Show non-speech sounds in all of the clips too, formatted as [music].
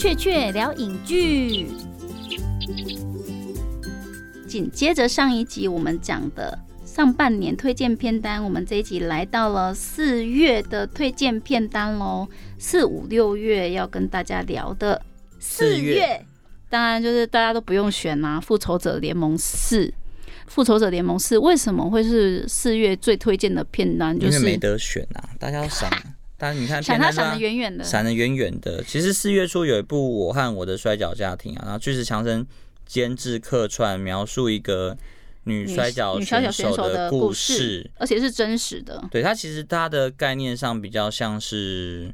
雀雀聊影剧。紧接着上一集我们讲的上半年推荐片单，我们这一集来到了四月的推荐片单喽。四五六月要跟大家聊的四月，当然就是大家都不用选啦，《复仇者联盟四》。《复仇者联盟四》为什么会是四月最推荐的片单？就是没得选啊，大家要想。但你看，闪他闪的远远的，闪的远远的。其实四月初有一部《我和我的摔跤家庭》啊，然后巨石强森监制客串，描述一个女摔跤选手的故事，而且是真实的。对他其实他的概念上比较像是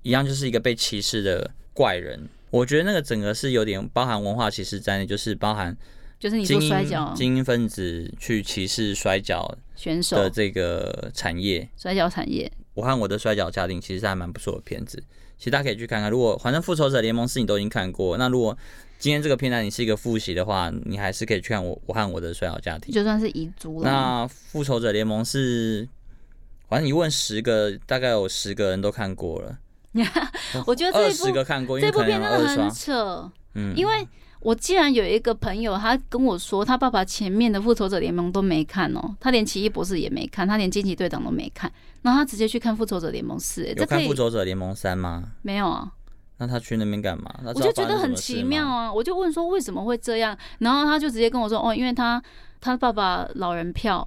一样，就是一个被歧视的怪人。我觉得那个整个是有点包含文化歧视在内，就是包含就是你说摔跤精英分子去歧视摔跤选手的这个产业，摔跤产业。我和我的摔跤家庭其实还蛮不错的片子，其实大家可以去看看。如果反正复仇者联盟四你都已经看过，那如果今天这个片段你是一个复习的话，你还是可以去看我我和我的摔跤家庭，就算是遗珠了。那复仇者联盟是，反正你问十个，大概有十个人都看过了。[laughs] 我觉得二十个看过，这部片真的很扯，嗯，因为。我既然有一个朋友，他跟我说，他爸爸前面的复仇者联盟都没看哦，他连奇异博士也没看，他连惊奇队长都没看，然后他直接去看复仇者联盟四，有看复仇者联盟三吗？没有啊。那他去那边干嘛？我就觉得很奇妙啊，我就问说为什么会这样，然后他就直接跟我说，哦，因为他他爸爸老人票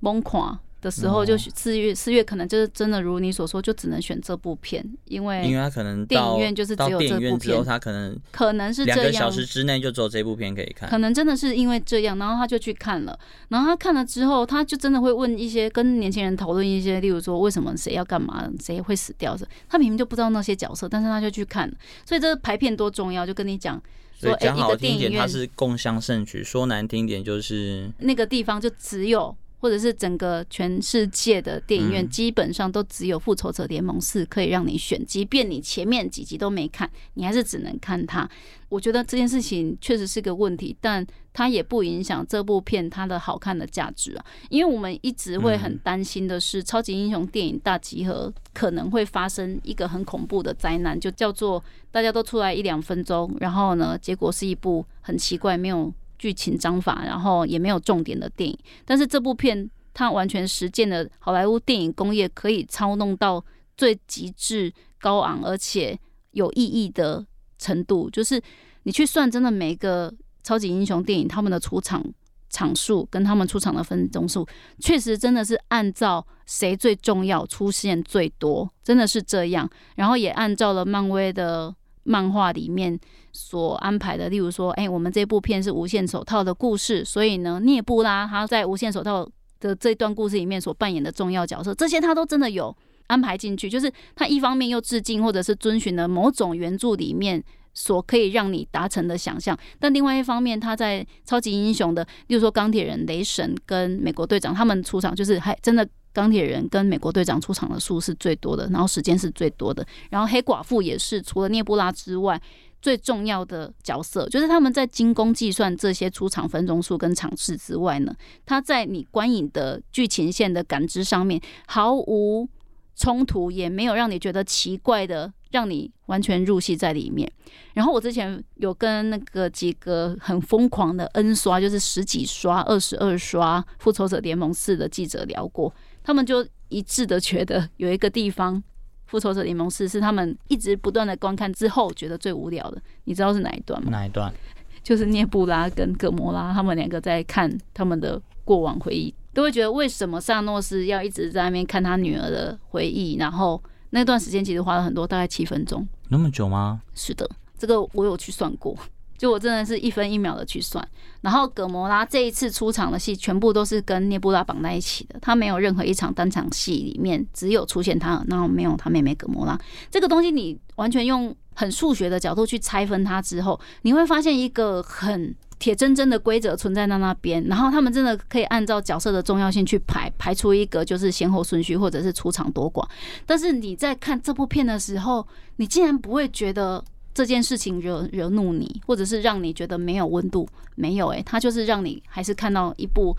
疯狂。的时候，就四月四月可能就是真的如你所说，就只能选这部片，因为因为他可能电影院就是只有这部片，他可能可能是两个小时之内就只有这部片可以看，可能真的是因为这样，然后他就去看了，然后他看了之后，他就真的会问一些跟年轻人讨论一些，例如说为什么谁要干嘛，谁会死掉的，他明明就不知道那些角色，但是他就去看，所以这个排片多重要，就跟你讲说，哎，一个电影院它是共襄盛举，说难听点就是那个地方就只有。或者是整个全世界的电影院，基本上都只有《复仇者联盟四》可以让你选，即便你前面几集都没看，你还是只能看它。我觉得这件事情确实是个问题，但它也不影响这部片它的好看的价值啊。因为我们一直会很担心的是，超级英雄电影大集合可能会发生一个很恐怖的灾难，就叫做大家都出来一两分钟，然后呢，结果是一部很奇怪没有。剧情章法，然后也没有重点的电影，但是这部片它完全实践了好莱坞电影工业可以操弄到最极致高昂而且有意义的程度，就是你去算真的每一个超级英雄电影他们的出场场数跟他们出场的分钟数，确实真的是按照谁最重要出现最多，真的是这样，然后也按照了漫威的。漫画里面所安排的，例如说，哎，我们这部片是无限手套的故事，所以呢，涅布拉他在无限手套的这段故事里面所扮演的重要角色，这些他都真的有安排进去，就是他一方面又致敬或者是遵循了某种原著里面所可以让你达成的想象，但另外一方面，他在超级英雄的，例如说钢铁人、雷神跟美国队长他们出场，就是还真的。钢铁人跟美国队长出场的数是最多的，然后时间是最多的，然后黑寡妇也是除了涅布拉之外最重要的角色，就是他们在精工计算这些出场分钟数跟场次之外呢，他在你观影的剧情线的感知上面毫无冲突，也没有让你觉得奇怪的，让你完全入戏在里面。然后我之前有跟那个几个很疯狂的 N 刷，就是十几刷、二十二刷《复仇者联盟四》的记者聊过。他们就一致的觉得有一个地方《复仇者联盟四》是他们一直不断的观看之后觉得最无聊的，你知道是哪一段吗？哪一段？就是涅布拉跟葛摩拉他们两个在看他们的过往回忆，都会觉得为什么萨诺斯要一直在那边看他女儿的回忆？然后那段时间其实花了很多，大概七分钟。那么久吗？是的，这个我有去算过。就我真的是一分一秒的去算，然后葛摩拉这一次出场的戏全部都是跟涅布拉绑在一起的，他没有任何一场单场戏里面只有出现他，然后没有他妹妹葛摩拉。这个东西你完全用很数学的角度去拆分它之后，你会发现一个很铁铮铮的规则存在在那边，然后他们真的可以按照角色的重要性去排排出一个就是先后顺序或者是出场多寡。但是你在看这部片的时候，你竟然不会觉得。这件事情惹惹怒你，或者是让你觉得没有温度，没有诶，他就是让你还是看到一部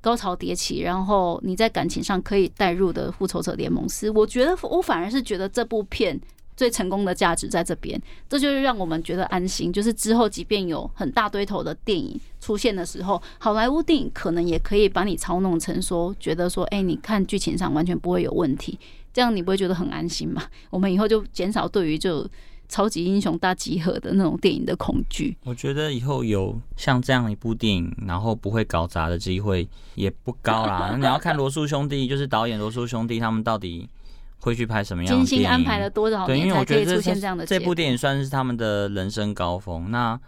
高潮迭起，然后你在感情上可以带入的复仇者联盟四。我觉得我反而是觉得这部片最成功的价值在这边，这就是让我们觉得安心。就是之后即便有很大堆头的电影出现的时候，好莱坞电影可能也可以把你操弄成说，觉得说，哎、你看剧情上完全不会有问题，这样你不会觉得很安心吗？[laughs] 我们以后就减少对于就超级英雄大集合的那种电影的恐惧。我觉得以后有像这样一部电影，然后不会搞砸的机会也不高啦。那 [laughs] 你要看罗素兄弟，就是导演罗素兄弟他们到底会去拍什么样的精电影？心安排了多少对，因年为我觉得这才可以出现这样的结果这部电影算是他们的人生高峰。那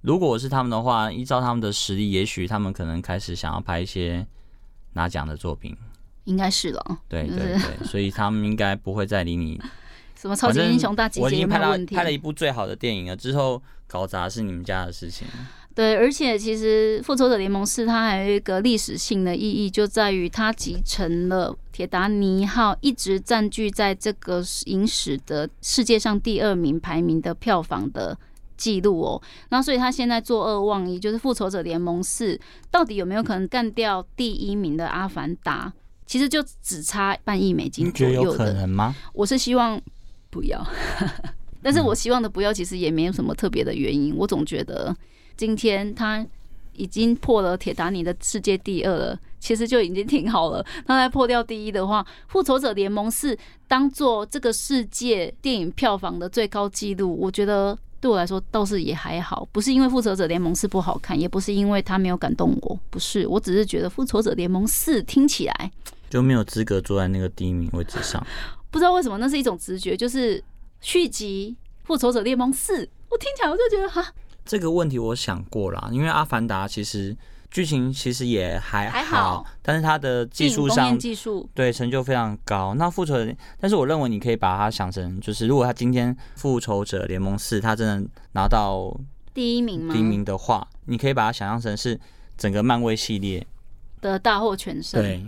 如果我是他们的话，依照他们的实力，也许他们可能开始想要拍一些拿奖的作品。应该是了。对对对，所以他们应该不会再理你。什么超级英雄大集结有没有问题？拍了一部最好的电影了，之后搞砸是你们家的事情。对，而且其实《复仇者联盟四》它还有一个历史性的意义，就在于它集成了铁达尼号一直占据在这个影史的世界上第二名排名的票房的记录哦。那所以它现在作恶忘一，就是《复仇者联盟四》到底有没有可能干掉第一名的《阿凡达》？其实就只差半亿美金你觉得有可左右的。能吗？我是希望不要，[laughs] 但是我希望的不要，其实也没有什么特别的原因。我总觉得今天他已经破了铁达尼的世界第二了，其实就已经挺好了。他再破掉第一的话，《复仇者联盟四》当做这个世界电影票房的最高纪录，我觉得。对我来说倒是也还好，不是因为《复仇者联盟四》不好看，也不是因为它没有感动我，不是，我只是觉得《复仇者联盟四》听起来就没有资格坐在那个第一名位置上。不知道为什么，那是一种直觉，就是续集《复仇者联盟四》，我听起来我就觉得哈，这个问题我想过啦，因为《阿凡达》其实剧情其实也还还好但是它的技术上技术对成就非常高。那复仇者，但是我认为你可以把它想成，就是如果他今天《复仇者联盟四》他真的拿到第一名吗？第一名的话，你可以把它想象成是整个漫威系列，的大获全胜。对，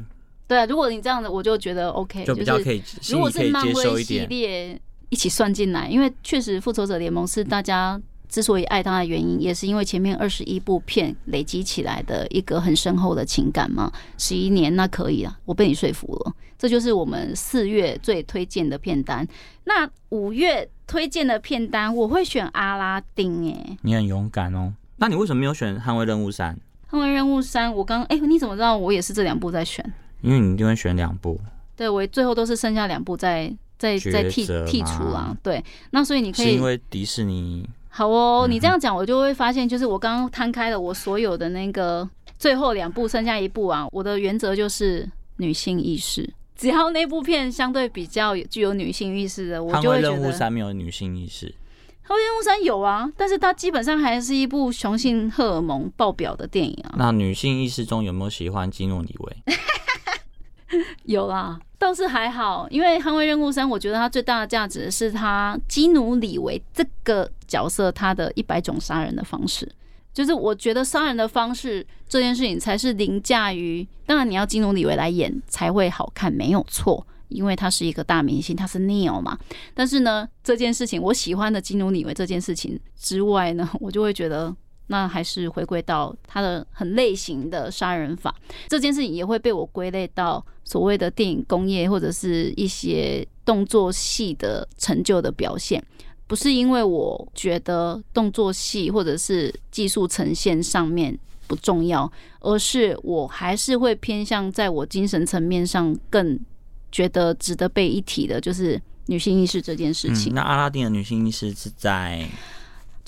对啊，如果你这样子，我就觉得 OK，就比较可以。以心如果是漫威系。列一起算进来，因为确实《复仇者联盟》是大家之所以爱它的原因，也是因为前面二十一部片累积起来的一个很深厚的情感嘛。十一年那可以啊，我被你说服了。这就是我们四月最推荐的片单。那五月推荐的片单，我会选阿拉丁、哎。你很勇敢哦。那你为什么没有选《捍卫任务三》？捍卫任务三，我刚哎、你怎么知道我也是这两部在选？因为你一定会选两部，对我最后都是剩下两部在在在剔剔除啊。对，那所以你可以是因为迪士尼好哦，嗯你这样讲，我就会发现，就是我刚刚摊开了我所有的那个最后两部，剩下一部啊，我的原则就是女性意识。只要那部片相对比较具有女性意识的，我就会觉得《三没有女性意识，捍卫任务三》有啊，但是它基本上还是一部雄性荷尔蒙爆表的电影啊。那女性意识中有没有喜欢基诺里维？[laughs] [laughs] 有啦，倒是还好，因为《捍卫任务三》，我觉得它最大的价值是它基努里维这个角色他的一百种杀人的方式，就是我觉得杀人的方式这件事情才是凌驾于，当然你要基努里维来演才会好看，没有错。因为他是一个大明星，他是 Neil 嘛。但是呢，这件事情我喜欢的基努里维这件事情之外呢，我就会觉得那还是回归到他的很类型的杀人法。这件事情也会被我归类到所谓的电影工业或者是一些动作戏的成就的表现，不是因为我觉得动作戏或者是技术呈现上面不重要，而是我还是会偏向在我精神层面上更觉得值得被一提的，就是女性意识这件事情。那阿拉丁的女性意识是在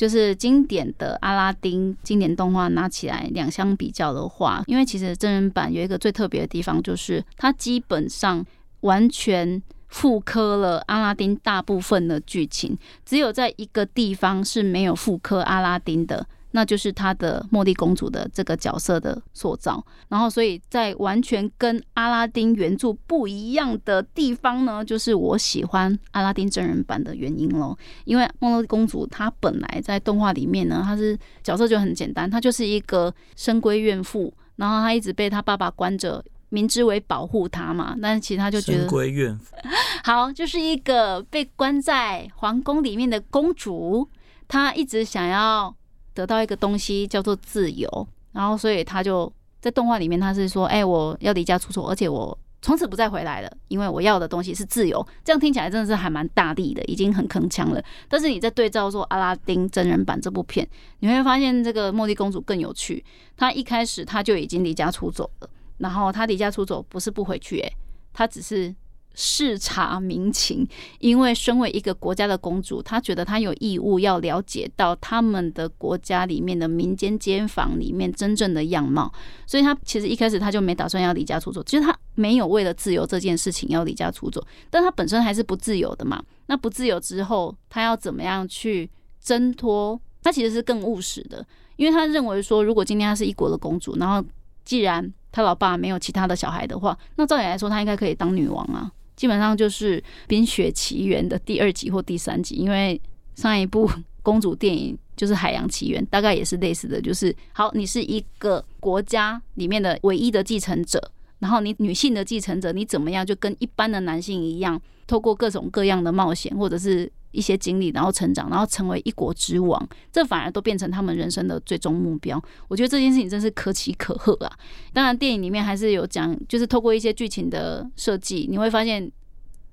就是经典的阿拉丁经典动画拿起来两相比较的话，因为其实真人版有一个最特别的地方，就是它基本上完全复刻了阿拉丁大部分的剧情，只有在一个地方是没有复刻阿拉丁的。那就是他的茉莉公主的这个角色的塑造，然后所以在完全跟阿拉丁原著不一样的地方呢，就是我喜欢阿拉丁真人版的原因喽。因为茉莉公主她本来在动画里面呢，她是角色就很简单，她就是一个深闺怨妇，然后她一直被她爸爸关着，明知为保护她嘛，但是其实她就觉深得闺怨妇，[laughs] 好，就是一个被关在皇宫里面的公主，她一直想要得到一个东西叫做自由，然后所以他就在动画里面，他是说，哎、我要离家出走，而且我从此不再回来了，因为我要的东西是自由。这样听起来真的是还蛮大力的，已经很铿锵了。但是你在对照说《阿拉丁》真人版这部片，你会发现这个茉莉公主更有趣。她一开始她就已经离家出走了，然后她离家出走不是不回去，诶，她只是。视察民情，因为身为一个国家的公主，她觉得她有义务要了解到他们的国家里面的民间间房里面真正的样貌，所以她其实一开始她就没打算要离家出走，其实她没有为了自由这件事情要离家出走，但她本身还是不自由的嘛。那不自由之后，她要怎么样去挣脱？她其实是更务实的，因为她认为说，如果今天她是一国的公主，然后既然她老爸没有其他的小孩的话，那照理来说，她应该可以当女王啊。基本上就是《冰雪奇缘》的第二集或第三集，因为上一部公主电影就是《海洋奇缘》，大概也是类似的，就是好，你是一个国家里面的唯一的继承者，然后你女性的继承者，你怎么样就跟一般的男性一样，透过各种各样的冒险或者是。一些经历，然后成长，然后成为一国之王，这反而都变成他们人生的最终目标。我觉得这件事情真是可喜可贺啊！当然，电影里面还是有讲，就是透过一些剧情的设计，你会发现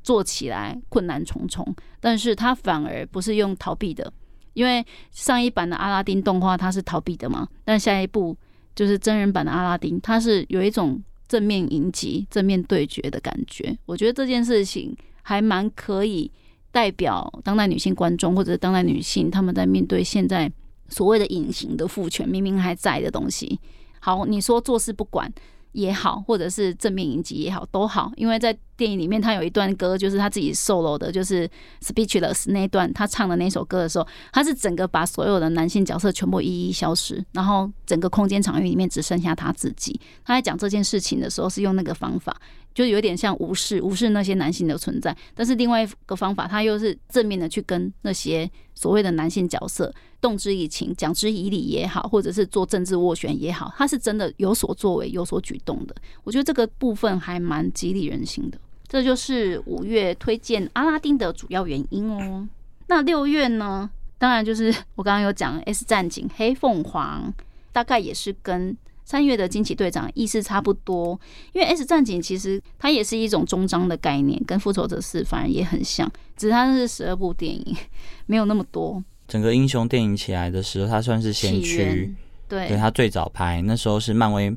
做起来困难重重，但是它反而不是用逃避的，因为上一版的阿拉丁动画它是逃避的嘛，但下一部就是真人版的阿拉丁，它是有一种正面迎击、正面对决的感觉。我觉得这件事情还蛮可以。代表当代女性观众，或者当代女性，他们在面对现在所谓的隐形的父权，明明还在的东西。好，你说坐视不管。也好，或者是正面迎击也好，都好，因为在电影里面，他有一段歌，就是他自己 solo 的，就是 speechless 那一段，他唱的那首歌的时候，他是整个把所有的男性角色全部一一消失，然后整个空间场域里面只剩下他自己。他在讲这件事情的时候，是用那个方法，就有点像无视无视那些男性的存在，但是另外一个方法，他又是正面的去跟那些所谓的男性角色。动之以情，讲之以理也好，或者是做政治斡旋也好，他是真的有所作为、有所举动的。我觉得这个部分还蛮激励人心的。这就是五月推荐阿拉丁的主要原因哦。那六月呢？当然就是我刚刚有讲《S 战警：黑凤凰》，大概也是跟三月的《惊奇队长》意思差不多。因为《S 战警》其实它也是一种终章的概念，跟《复仇者四》反而也很像，只是它是十二部电影，没有那么多。整个英雄电影起来的时候，它算是先驱，对，对他最早拍，那时候是漫威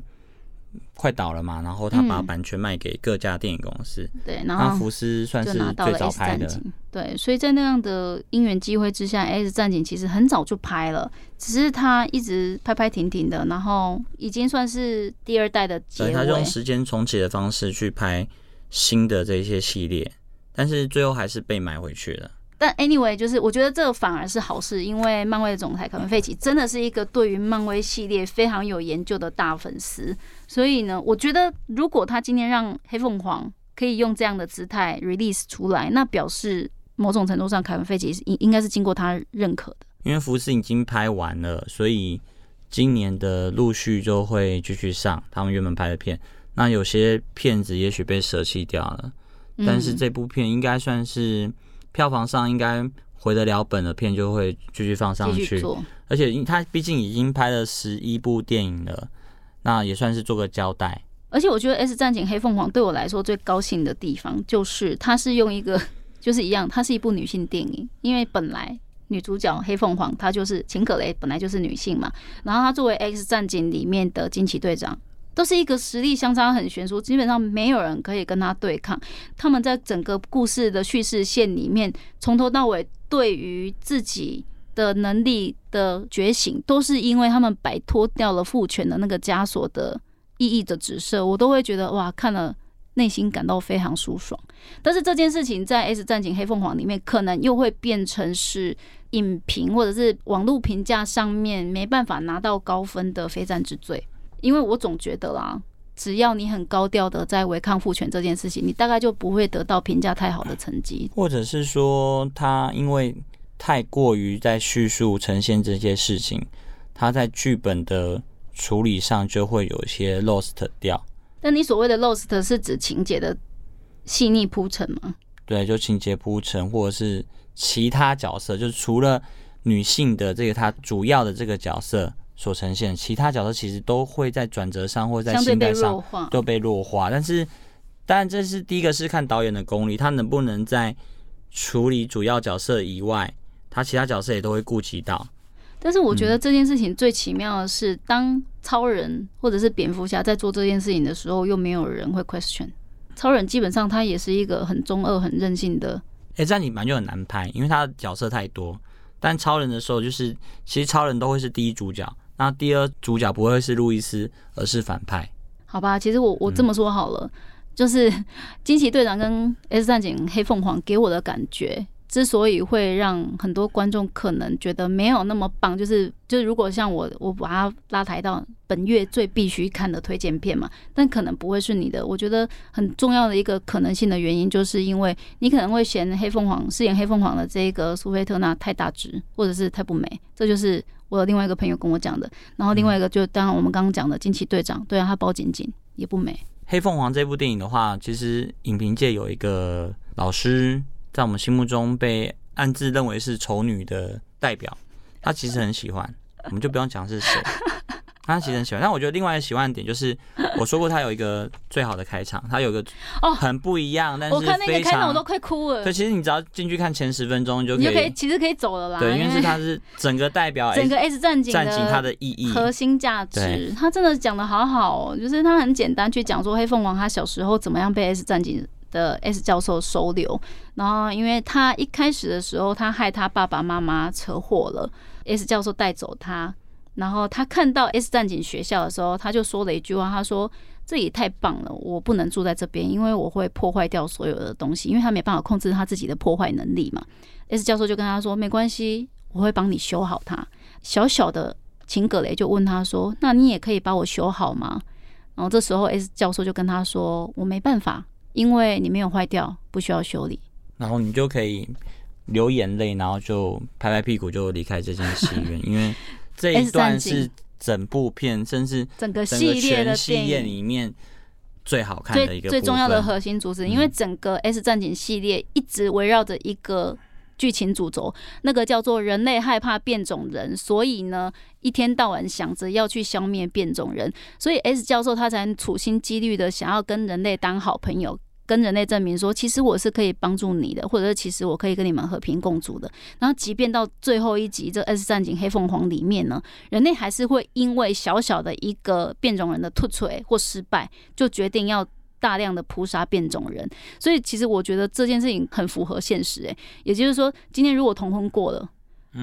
快倒了嘛，然后他把版权卖给各家电影公司，对，然后福斯算是最早拍的，对，所以在那样的因缘机会之下，《S 战警》其实很早就拍了，只是他一直拍拍停停的，然后已经算是第二代的结尾，他用时间重启的方式去拍新的这些系列，但是最后还是被买回去了。但 anyway，就是我觉得这个反而是好事，因为漫威的总裁凯文·费奇真的是一个对于漫威系列非常有研究的大粉丝，所以呢，我觉得如果他今天让黑凤凰可以用这样的姿态 release 出来，那表示某种程度上凯文·费奇应应该是经过他认可的。因为福斯已经拍完了，所以今年的陆续就会继续上他们原本拍的片。那有些片子也许被舍弃掉了，但是这部片应该算是。票房上应该回得了本的片就会继续放上去，而且因他毕竟已经拍了十一部电影了，那也算是做个交代。而且我觉得《S 战警：黑凤凰》对我来说最高兴的地方，就是它是用一个 [laughs] 就是一样，它是一部女性电影，因为本来女主角黑凤凰她就是秦可雷，本来就是女性嘛，然后她作为《X 战警》里面的惊奇队长。都是一个实力相差很悬殊，基本上没有人可以跟他对抗。他们在整个故事的叙事线里面，从头到尾对于自己的能力的觉醒，都是因为他们摆脱掉了父权的那个枷锁的意义的指涉，我都会觉得哇，看了内心感到非常舒爽。但是这件事情在《S 战警：黑凤凰》里面，可能又会变成是影评或者是网络评价上面没办法拿到高分的非战之罪。因为我总觉得啦，只要你很高调的在违抗父权这件事情，你大概就不会得到评价太好的成绩。或者是说，他因为太过于在叙述呈现这些事情，他在剧本的处理上就会有一些 lost 掉。那你所谓的 lost 是指情节的细腻铺陈吗？对，就情节铺陈，或者是其他角色，就是除了女性的这个她主要的这个角色。所呈现，其他角色其实都会在转折上或者在心态上都被弱化，但是当然，这是第一个是看导演的功力，他能不能在处理主要角色以外，他其他角色也都会顾及到。但是我觉得这件事情最奇妙的是，当超人或者是蝙蝠侠在做这件事情的时候，又没有人会 question。超人基本上他也是一个很中二、很任性的。哎，这样你蛮就很难拍，因为他的角色太多。但超人的时候，就是其实超人都会是第一主角，那第二主角不会是路易斯，而是反派。好吧，其实我我这么说好了，就是 [laughs] 惊奇队长跟 S 战警黑凤凰给我的感觉。之所以会让很多观众可能觉得没有那么棒，就是就是如果像我我把它拉抬到本月最必须看的推荐片嘛，但可能不会是你的。我觉得很重要的一个可能性的原因，就是因为你可能会嫌黑凤凰饰演黑凤凰的这个苏菲特娜太大只，或者是太不美。这就是我的另外一个朋友跟我讲的。然后另外一个就当然我们刚刚讲的惊奇队长，对啊，他包紧紧也不美。黑凤凰这部电影的话，其实影评界有一个老师。在我们心目中被暗自认为是丑女的代表，她其实很喜欢，我们就不用讲是谁，[laughs] 她其实很喜欢。但我觉得另外一个喜欢的点就是，我说过她有一个最好的开场，她有个哦很不一样，但是我看那个开场我都快哭了。对，其实你只要进去看前十分钟，你就可以，其实可以走了啦。对，因为是他是整个代表 [laughs] 整个 S 战警战警它的意义核心价值，他真的讲的好好哦，就是他很简单去讲说黑凤凰她小时候怎么样被 S 战警。的 S 教授收留，然后因为他一开始的时候，他害他爸爸妈妈车祸了，S 教授带走他，然后他看到 S 战警学校的时候，他就说了一句话，他说：“这也太棒了，我不能住在这边，因为我会破坏掉所有的东西，因为他没办法控制他自己的破坏能力嘛。”S 教授就跟他说：“没关系，我会帮你修好它。”小小的秦葛雷就问他说：“那你也可以帮我修好吗？”然后这时候 S 教授就跟他说：“我没办法。”因为你没有坏掉，不需要修理，然后你就可以流眼泪，然后就拍拍屁股就离开这间戏院。因为 [laughs] 这一段是整部片，甚至整个系列的系列里面最好看的一个最重要的核心主旨。因为整个 S 战警系列一直围绕着一个。剧情主轴那个叫做人类害怕变种人，所以呢一天到晚想着要去消灭变种人，所以 S 教授他才处心积虑的想要跟人类当好朋友，跟人类证明说其实我是可以帮助你的，或者是其实我可以跟你们和平共处的。然后即便到最后一集这 S 战警黑凤凰里面呢，人类还是会因为小小的一个变种人的突锤或失败，就决定要。大量的扑杀变种人，所以其实我觉得这件事情很符合现实。诶，也就是说，今天如果同婚过了，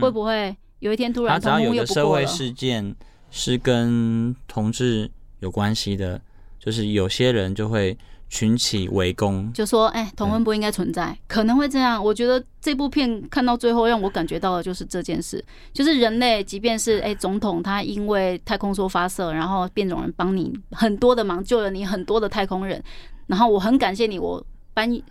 会不会有一天突然同婚又不社会事件是跟同志有关系的，就是有些人就会。群起围攻，就说：“哎，同婚不应该存在，可能会这样。”我觉得这部片看到最后，让我感觉到的就是这件事，就是人类，即便是哎总统他因为太空梭发射，然后变种人帮你很多的忙，救了你很多的太空人，然后我很感谢你，我。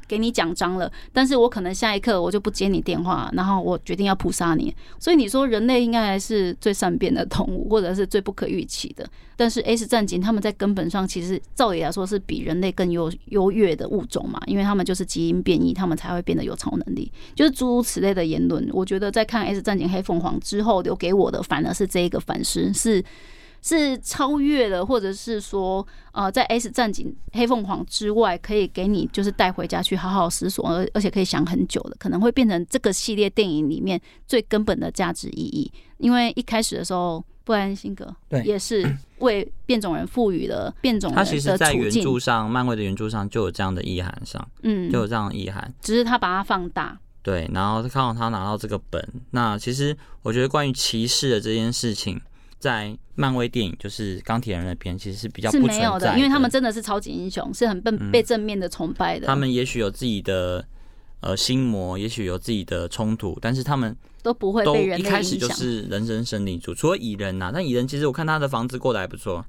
给你奖章了，但是我可能下一刻我就不接你电话，然后我决定要扑杀你。所以你说人类应该还是最善变的动物，或者是最不可预期的。但是 S 战警他们在根本上其实照理来说是比人类更优优越的物种嘛，因为他们就是基因变异，他们才会变得有超能力，就是诸如此类的言论。我觉得在看 S 战警黑凤凰之后，留给我的反而是这一个反思是。是超越了，或者是说，呃，在 S 战警黑凤凰之外，可以给你就是带回家去好好思索，而而且可以想很久的，可能会变成这个系列电影里面最根本的价值意义。因为一开始的时候，布兰辛格对也是为变种人赋予了变种人他其实，在原著上，漫威的原著上就有这样的意涵上，嗯，就有这样的意涵，只是他把它放大。对，然后看到他拿到这个本，那其实我觉得关于歧视的这件事情。在漫威电影，就是钢铁人那片，其实是比较是没有的，因为他们真的是超级英雄，是很被被正面的崇拜的。他们也许有自己的呃心魔，也许有自己的冲突，但是他们都不会被人一开始就是人生胜利组，除了蚁人呐，但蚁人其实我看他的房子过得还不错。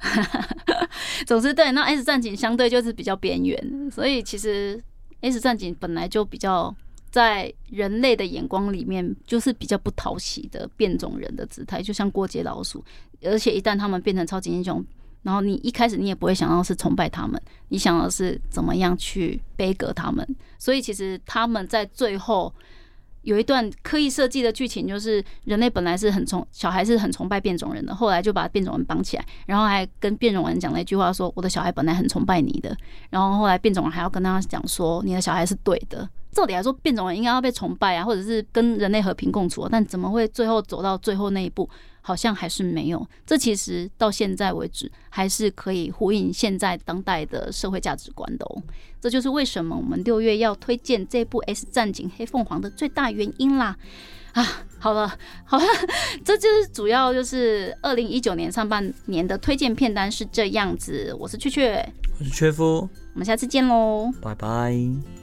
[laughs] 总之，对那 S 战警相对就是比较边缘，所以其实 S 战警本来就比较。在人类的眼光里面，就是比较不讨喜的变种人的姿态，就像过街老鼠。而且一旦他们变成超级英雄，然后你一开始你也不会想到是崇拜他们，你想到是怎么样去悲歌他们。所以其实他们在最后有一段刻意设计的剧情，就是人类本来是很崇小孩是很崇拜变种人的，后来就把变种人绑起来，然后还跟变种人讲了一句话，说我的小孩本来很崇拜你的，然后后来变种人还要跟他讲说你的小孩是对的。照理来说，变种人应该要被崇拜啊，或者是跟人类和平共处，但怎么会最后走到最后那一步？好像还是没有。这其实到现在为止，还是可以呼应现在当代的社会价值观的哦。这就是为什么我们六月要推荐这部《S 战警：黑凤凰》的最大原因啦。啊，好了好了，[laughs] 这就是主要就是二零一九年上半年的推荐片单是这样子。我是雀雀，我是雀夫，我们下次见喽，拜拜。